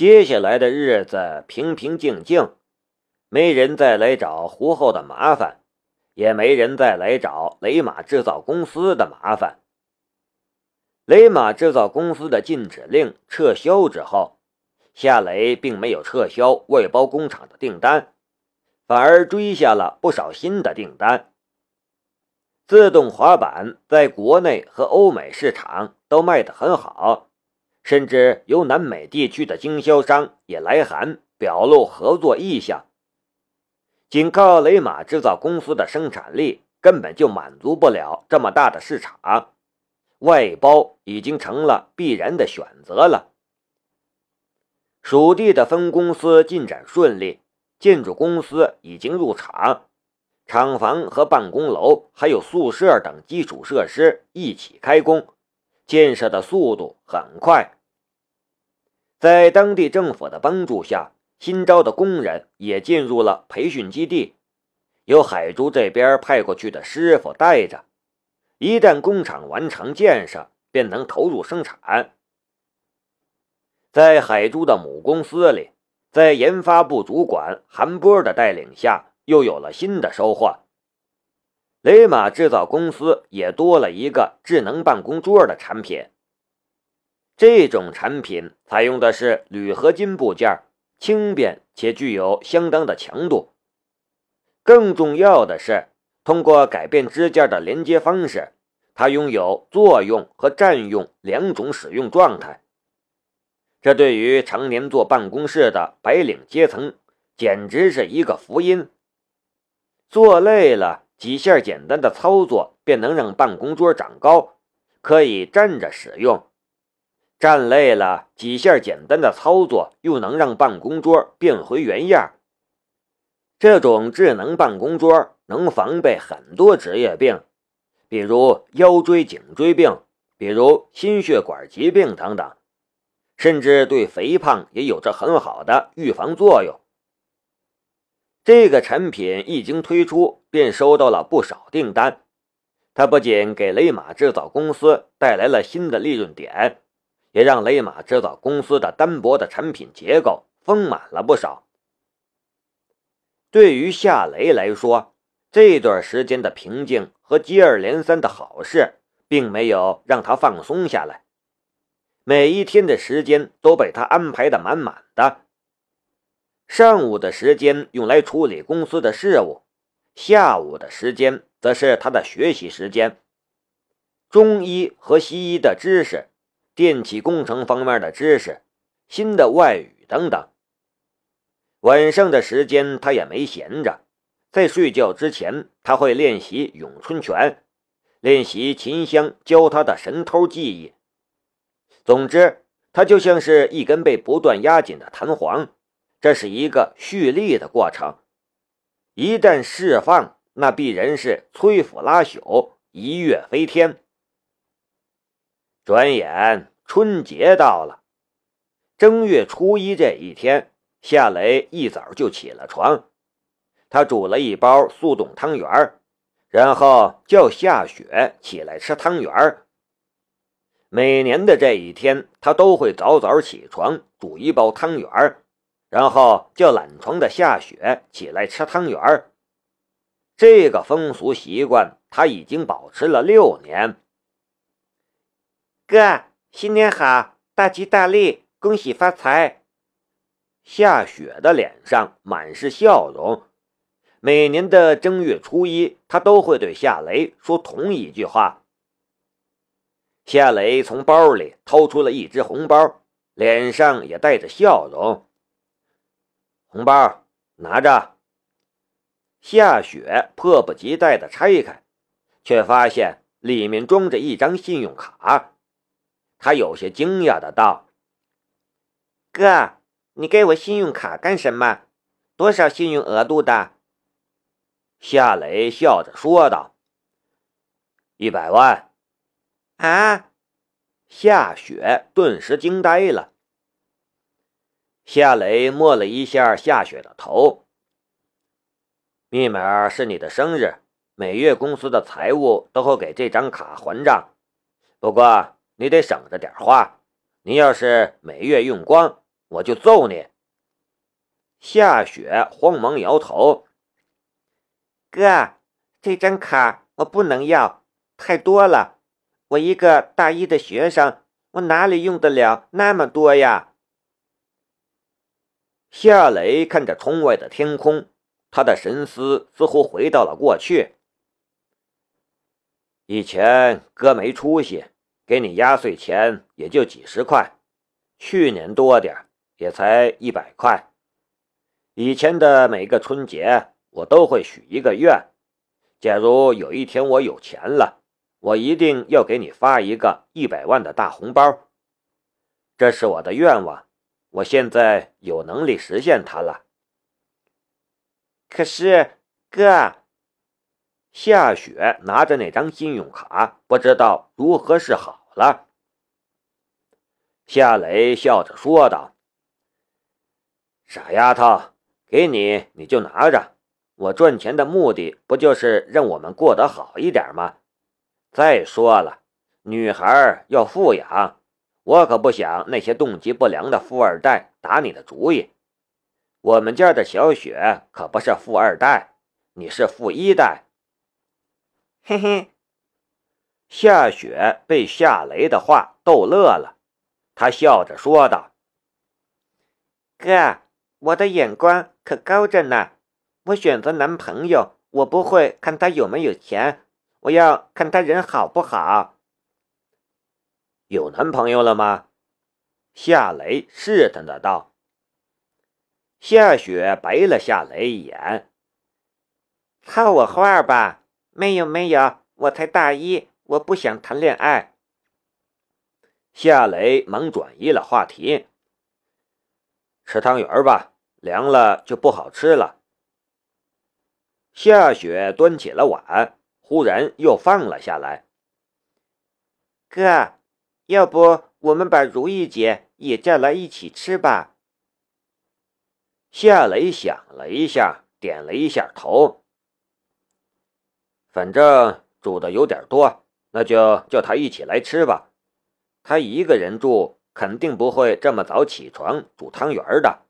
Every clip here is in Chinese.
接下来的日子平平静静，没人再来找胡后的麻烦，也没人再来找雷马制造公司的麻烦。雷马制造公司的禁止令撤销之后，夏雷并没有撤销外包工厂的订单，反而追下了不少新的订单。自动滑板在国内和欧美市场都卖得很好，甚至有南美地区的经销商也来函表露合作意向。仅靠雷马制造公司的生产力，根本就满足不了这么大的市场。外包已经成了必然的选择了。属地的分公司进展顺利，建筑公司已经入场，厂房和办公楼还有宿舍等基础设施一起开工，建设的速度很快。在当地政府的帮助下，新招的工人也进入了培训基地，由海珠这边派过去的师傅带着。一旦工厂完成建设，便能投入生产。在海珠的母公司里，在研发部主管韩波的带领下，又有了新的收获。雷马制造公司也多了一个智能办公桌的产品。这种产品采用的是铝合金部件，轻便且具有相当的强度。更重要的是。通过改变支架的连接方式，它拥有作用和占用两种使用状态。这对于常年坐办公室的白领阶层，简直是一个福音。坐累了，几下简单的操作便能让办公桌长高，可以站着使用；站累了，几下简单的操作又能让办公桌变回原样。这种智能办公桌。能防备很多职业病，比如腰椎颈椎病，比如心血管疾病等等，甚至对肥胖也有着很好的预防作用。这个产品一经推出，便收到了不少订单。它不仅给雷马制造公司带来了新的利润点，也让雷马制造公司的单薄的产品结构丰满了不少。对于夏雷来说，这段时间的平静和接二连三的好事，并没有让他放松下来。每一天的时间都被他安排的满满的。上午的时间用来处理公司的事务，下午的时间则是他的学习时间。中医和西医的知识，电气工程方面的知识，新的外语等等。晚上的时间他也没闲着。在睡觉之前，他会练习咏春拳，练习秦香教他的神偷技艺。总之，他就像是一根被不断压紧的弹簧，这是一个蓄力的过程。一旦释放，那必然是摧腐拉朽，一跃飞天。转眼春节到了，正月初一这一天，夏雷一早就起了床。他煮了一包速冻汤圆然后叫夏雪起来吃汤圆每年的这一天，他都会早早起床煮一包汤圆然后叫懒床的夏雪起来吃汤圆这个风俗习惯他已经保持了六年。哥，新年好，大吉大利，恭喜发财！夏雪的脸上满是笑容。每年的正月初一，他都会对夏雷说同一句话。夏雷从包里掏出了一只红包，脸上也带着笑容。红包拿着。夏雪迫不及待地拆开，却发现里面装着一张信用卡。他有些惊讶的道：“哥，你给我信用卡干什么？多少信用额度的？”夏雷笑着说道：“一百万。”啊！夏雪顿时惊呆了。夏雷摸了一下夏雪的头：“密码是你的生日，每月公司的财务都会给这张卡还账。不过你得省着点花，你要是每月用光，我就揍你。夏雪慌忙摇头：“哥，这张卡我不能要，太多了。我一个大一的学生，我哪里用得了那么多呀？”夏雷看着窗外的天空，他的神思似乎回到了过去。以前哥没出息，给你压岁钱也就几十块，去年多点也才一百块。以前的每个春节，我都会许一个愿：假如有一天我有钱了，我一定要给你发一个一百万的大红包。这是我的愿望，我现在有能力实现它了。可是，哥。夏雪拿着那张信用卡，不知道如何是好了。夏雷笑着说道：“傻丫头，给你你就拿着。我赚钱的目的不就是让我们过得好一点吗？再说了，女孩要富养，我可不想那些动机不良的富二代打你的主意。我们家的小雪可不是富二代，你是富一代。”嘿嘿，夏雪被夏雷的话逗乐了，她笑着说道：“哥，我的眼光可高着呢。我选择男朋友，我不会看他有没有钱，我要看他人好不好。”有男朋友了吗？夏雷试探的道。夏雪白了夏雷一眼：“套我话吧。”没有没有，我才大一，我不想谈恋爱。夏雷忙转移了话题：“吃汤圆吧，凉了就不好吃了。”夏雪端起了碗，忽然又放了下来。哥，要不我们把如意姐也叫来一起吃吧？夏雷想了一下，点了一下头。反正煮的有点多，那就叫他一起来吃吧。他一个人住，肯定不会这么早起床煮汤圆的。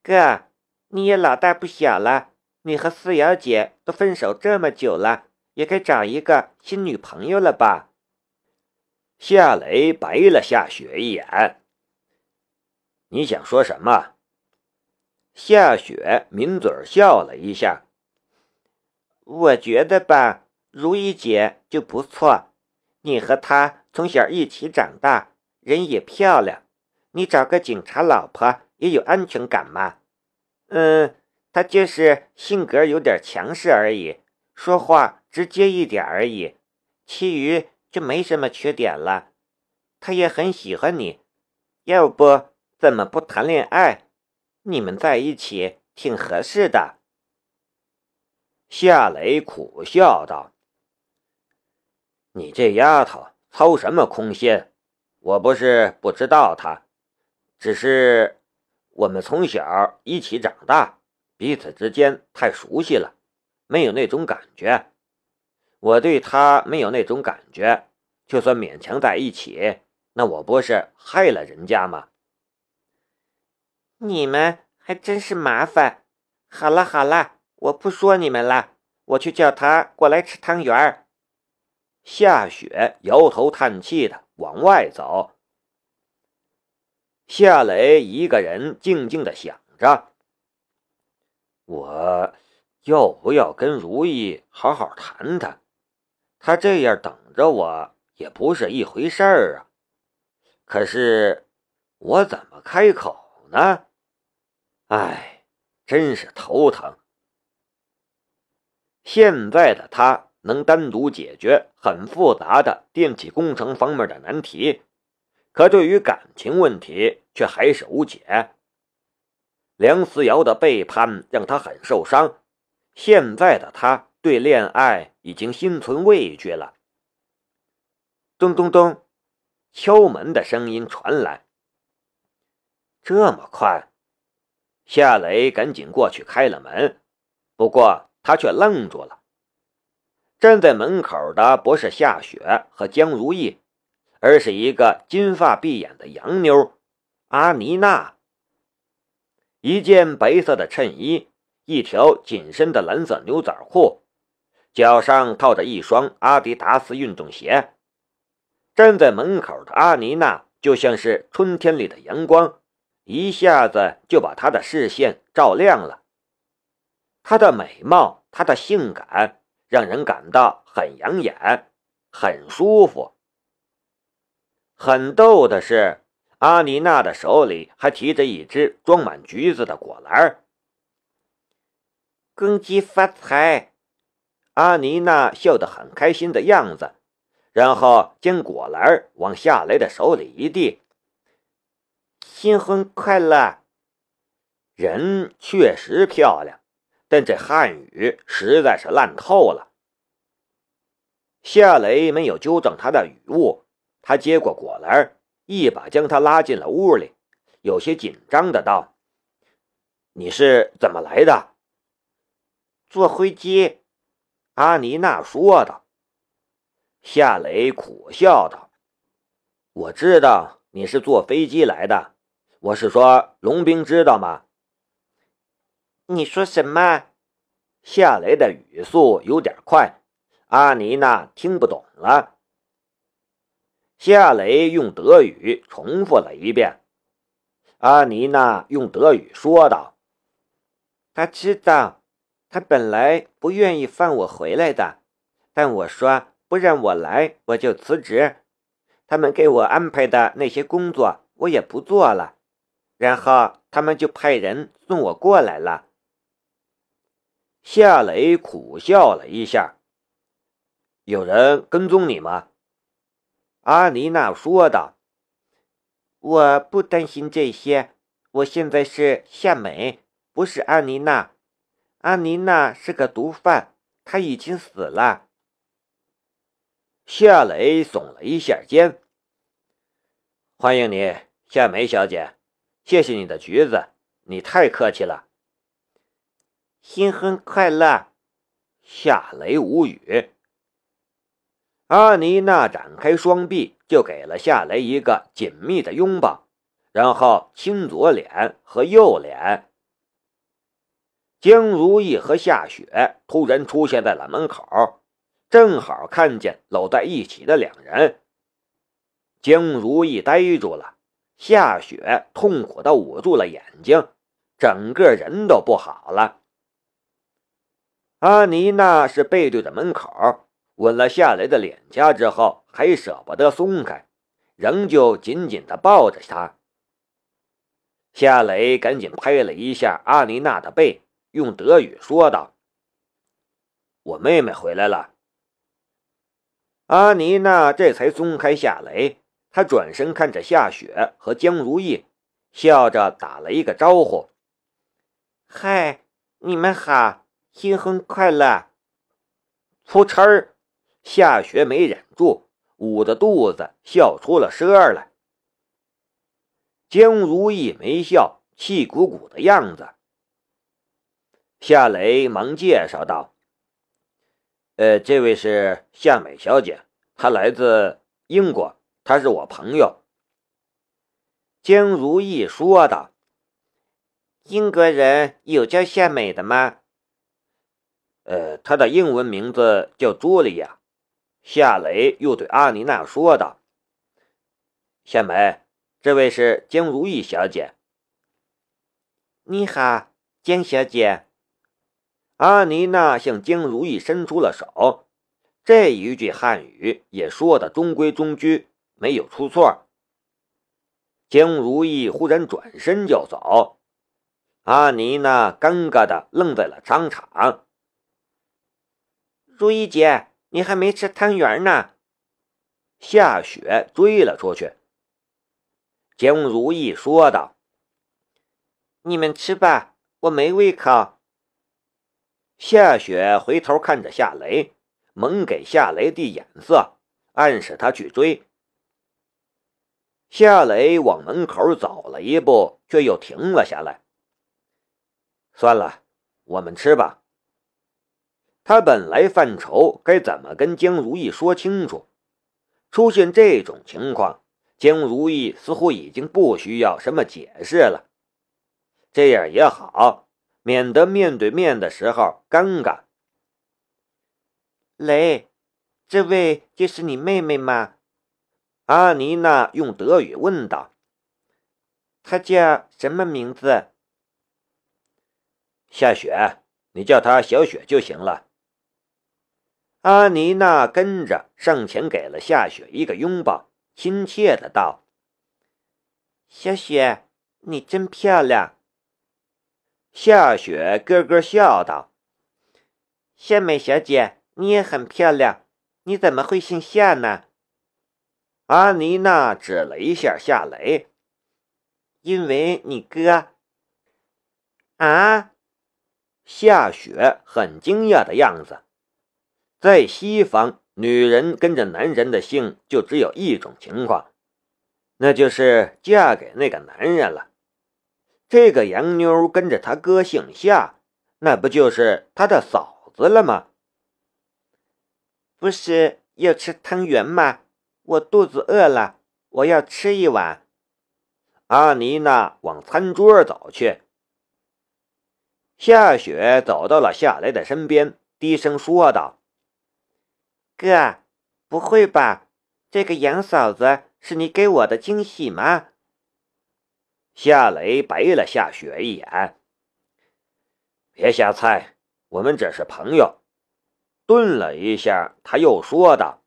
哥，你也老大不小了，你和思瑶姐都分手这么久了，也该找一个新女朋友了吧？夏雷白了夏雪一眼。你想说什么？夏雪抿嘴笑了一下。我觉得吧，如意姐就不错。你和她从小一起长大，人也漂亮。你找个警察老婆也有安全感嘛。嗯，她就是性格有点强势而已，说话直接一点而已，其余就没什么缺点了。他也很喜欢你，要不怎么不谈恋爱？你们在一起挺合适的。夏雷苦笑道：“你这丫头操什么空心？我不是不知道她，只是我们从小一起长大，彼此之间太熟悉了，没有那种感觉。我对她没有那种感觉，就算勉强在一起，那我不是害了人家吗？你们还真是麻烦。好了好了。”我不说你们了，我去叫他过来吃汤圆儿。夏雪摇头叹气的往外走。夏雷一个人静静的想着：我要不要跟如意好好谈谈？他这样等着我也不是一回事儿啊。可是我怎么开口呢？哎，真是头疼。现在的他能单独解决很复杂的电气工程方面的难题，可对于感情问题却还是无解。梁思瑶的背叛让他很受伤，现在的他对恋爱已经心存畏惧了。咚咚咚，敲门的声音传来。这么快，夏雷赶紧过去开了门，不过。他却愣住了。站在门口的不是夏雪和江如意，而是一个金发碧眼的洋妞，阿妮娜，一件白色的衬衣，一条紧身的蓝色牛仔裤，脚上套着一双阿迪达斯运动鞋。站在门口的阿妮娜就像是春天里的阳光，一下子就把他的视线照亮了。她的美貌，她的性感，让人感到很养眼，很舒服。很逗的是，阿妮娜的手里还提着一只装满橘子的果篮。公鸡发财！阿妮娜笑得很开心的样子，然后将果篮往夏雷的手里一递：“新婚快乐！”人确实漂亮，但这汉语实在是烂透了。夏雷没有纠正他的语误。他接过果篮，一把将他拉进了屋里，有些紧张的道：“你是怎么来的？”“坐飞机。”阿妮娜说道。夏雷苦笑道：“我知道你是坐飞机来的，我是说龙兵知道吗？”“你说什么？”夏雷的语速有点快，阿妮娜听不懂了。夏雷用德语重复了一遍。阿妮娜用德语说道：“他知道，他本来不愿意放我回来的，但我说不让我来，我就辞职。他们给我安排的那些工作，我也不做了。然后他们就派人送我过来了。”夏雷苦笑了一下：“有人跟踪你吗？”阿妮娜说道：“我不担心这些。我现在是夏美，不是阿妮娜。阿妮娜是个毒贩，她已经死了。”夏雷耸了一下肩：“欢迎你，夏梅小姐。谢谢你的橘子，你太客气了。”新婚快乐！夏雷无语。阿妮娜展开双臂，就给了夏雷一个紧密的拥抱，然后亲左脸和右脸。江如意和夏雪突然出现在了门口，正好看见搂在一起的两人。江如意呆住了，夏雪痛苦的捂住了眼睛，整个人都不好了。阿妮娜是背对着门口。吻了夏雷的脸颊之后，还舍不得松开，仍旧紧紧的抱着他。夏雷赶紧拍了一下阿妮娜的背，用德语说道：“我妹妹回来了。”阿妮娜这才松开夏雷，她转身看着夏雪和江如意，笑着打了一个招呼：“嗨，你们好，新婚快乐！”噗嗤儿。夏雪没忍住，捂着肚子笑出了声儿来。江如意没笑，气鼓鼓的样子。夏雷忙介绍道：“呃，这位是夏美小姐，她来自英国，她是我朋友。”江如意说道：“英国人有叫夏美的吗？”“呃，她的英文名字叫朱莉亚。”夏雷又对阿妮娜说道：“夏梅，这位是江如意小姐。”“你好，江小姐。”阿妮娜向江如意伸出了手。这一句汉语也说的中规中矩，没有出错。江如意忽然转身就走，阿妮娜尴尬的愣在了商场。如意姐。你还没吃汤圆呢，夏雪追了出去。江如意说道：“你们吃吧，我没胃口。”夏雪回头看着夏雷，猛给夏雷递眼色，暗示他去追。夏雷往门口走了一步，却又停了下来。算了，我们吃吧。他本来犯愁该怎么跟江如意说清楚，出现这种情况，江如意似乎已经不需要什么解释了。这样也好，免得面对面的时候尴尬。雷，这位就是你妹妹吗？阿妮娜用德语问道。她叫什么名字？夏雪，你叫她小雪就行了。阿妮娜跟着上前给了夏雪一个拥抱，亲切的道：“小雪，你真漂亮。”夏雪咯咯笑道：“夏美小姐，你也很漂亮，你怎么会姓夏呢？”阿妮娜指了一下夏雷，因为你哥。啊！夏雪很惊讶的样子。在西方，女人跟着男人的姓就只有一种情况，那就是嫁给那个男人了。这个洋妞跟着他哥姓夏，那不就是他的嫂子了吗？不是要吃汤圆吗？我肚子饿了，我要吃一碗。阿妮娜往餐桌走去。夏雪走到了夏雷的身边，低声说道：“哥，不会吧？这个杨嫂子是你给我的惊喜吗？”夏雷白了夏雪一眼：“别瞎猜，我们只是朋友。”顿了一下，他又说道。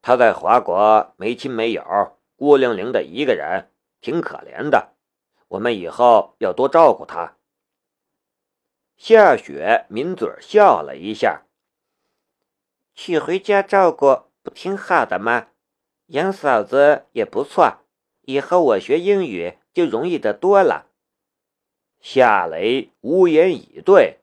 他在华国没亲没友，孤零零的一个人，挺可怜的。我们以后要多照顾他。夏雪抿嘴笑了一下，娶回家照顾不挺好的吗？杨嫂子也不错，以后我学英语就容易得多了。夏雷无言以对。